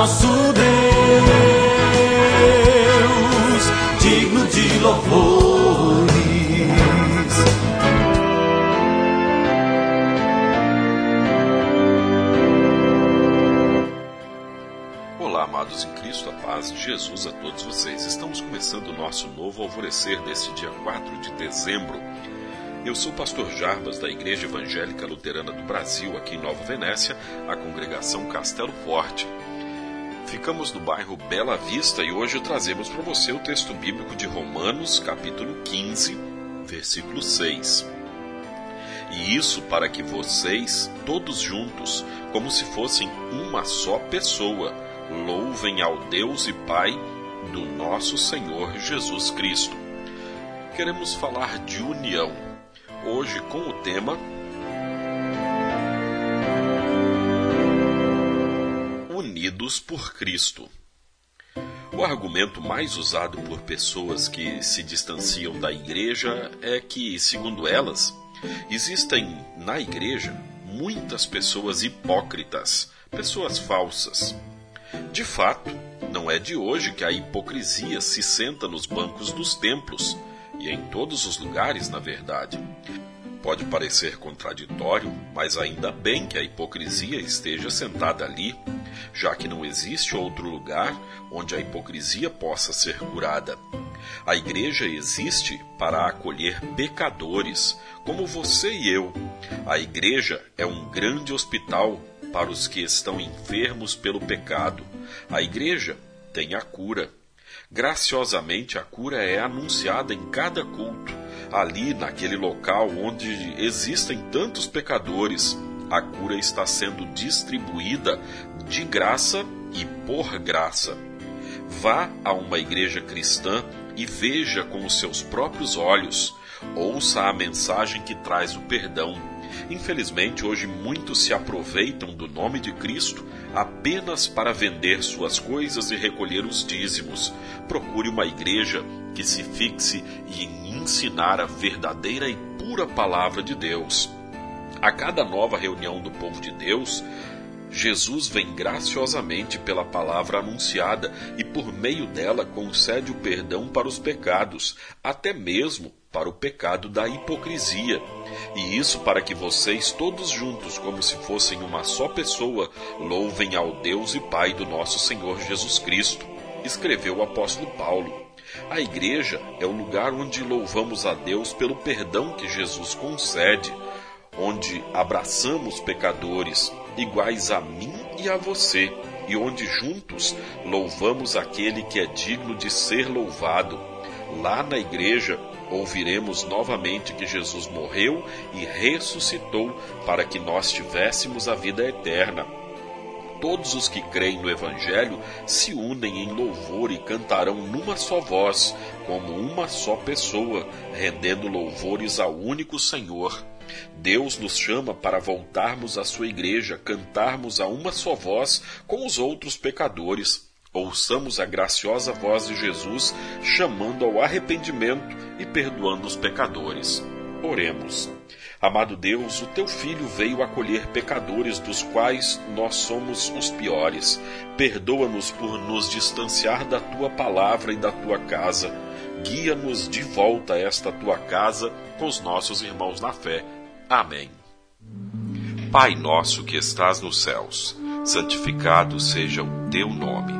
nosso Deus, digno de louvores. Olá, amados em Cristo, a paz de Jesus a todos vocês. Estamos começando o nosso novo alvorecer deste dia 4 de dezembro. Eu sou o pastor Jarbas da Igreja Evangélica Luterana do Brasil, aqui em Nova Venécia, a congregação Castelo Forte. Ficamos no bairro Bela Vista e hoje trazemos para você o texto bíblico de Romanos, capítulo 15, versículo 6. E isso para que vocês, todos juntos, como se fossem uma só pessoa, louvem ao Deus e Pai do nosso Senhor Jesus Cristo. Queremos falar de união hoje com o tema Por Cristo. O argumento mais usado por pessoas que se distanciam da igreja é que, segundo elas, existem na igreja muitas pessoas hipócritas, pessoas falsas. De fato, não é de hoje que a hipocrisia se senta nos bancos dos templos e em todos os lugares, na verdade. Pode parecer contraditório, mas ainda bem que a hipocrisia esteja sentada ali, já que não existe outro lugar onde a hipocrisia possa ser curada. A igreja existe para acolher pecadores, como você e eu. A igreja é um grande hospital para os que estão enfermos pelo pecado. A igreja tem a cura. Graciosamente, a cura é anunciada em cada culto. Ali, naquele local onde existem tantos pecadores, a cura está sendo distribuída de graça e por graça. Vá a uma igreja cristã e veja com os seus próprios olhos. Ouça a mensagem que traz o perdão. Infelizmente, hoje muitos se aproveitam do nome de Cristo apenas para vender suas coisas e recolher os dízimos. Procure uma igreja que se fixe em ensinar a verdadeira e pura palavra de Deus. A cada nova reunião do povo de Deus, Jesus vem graciosamente pela palavra anunciada e por meio dela concede o perdão para os pecados, até mesmo para o pecado da hipocrisia. E isso para que vocês todos juntos, como se fossem uma só pessoa, louvem ao Deus e Pai do nosso Senhor Jesus Cristo. Escreveu o apóstolo Paulo. A igreja é o lugar onde louvamos a Deus pelo perdão que Jesus concede, onde abraçamos pecadores iguais a mim e a você, e onde juntos louvamos aquele que é digno de ser louvado. Lá na igreja ouviremos novamente que Jesus morreu e ressuscitou para que nós tivéssemos a vida eterna. Todos os que creem no Evangelho se unem em louvor e cantarão numa só voz, como uma só pessoa, rendendo louvores ao único Senhor. Deus nos chama para voltarmos à sua igreja, cantarmos a uma só voz com os outros pecadores. Ouçamos a graciosa voz de Jesus chamando ao arrependimento e perdoando os pecadores. Oremos. Amado Deus, o teu filho veio acolher pecadores dos quais nós somos os piores. Perdoa-nos por nos distanciar da tua palavra e da tua casa. Guia-nos de volta a esta tua casa com os nossos irmãos na fé. Amém. Pai nosso que estás nos céus, santificado seja o teu nome.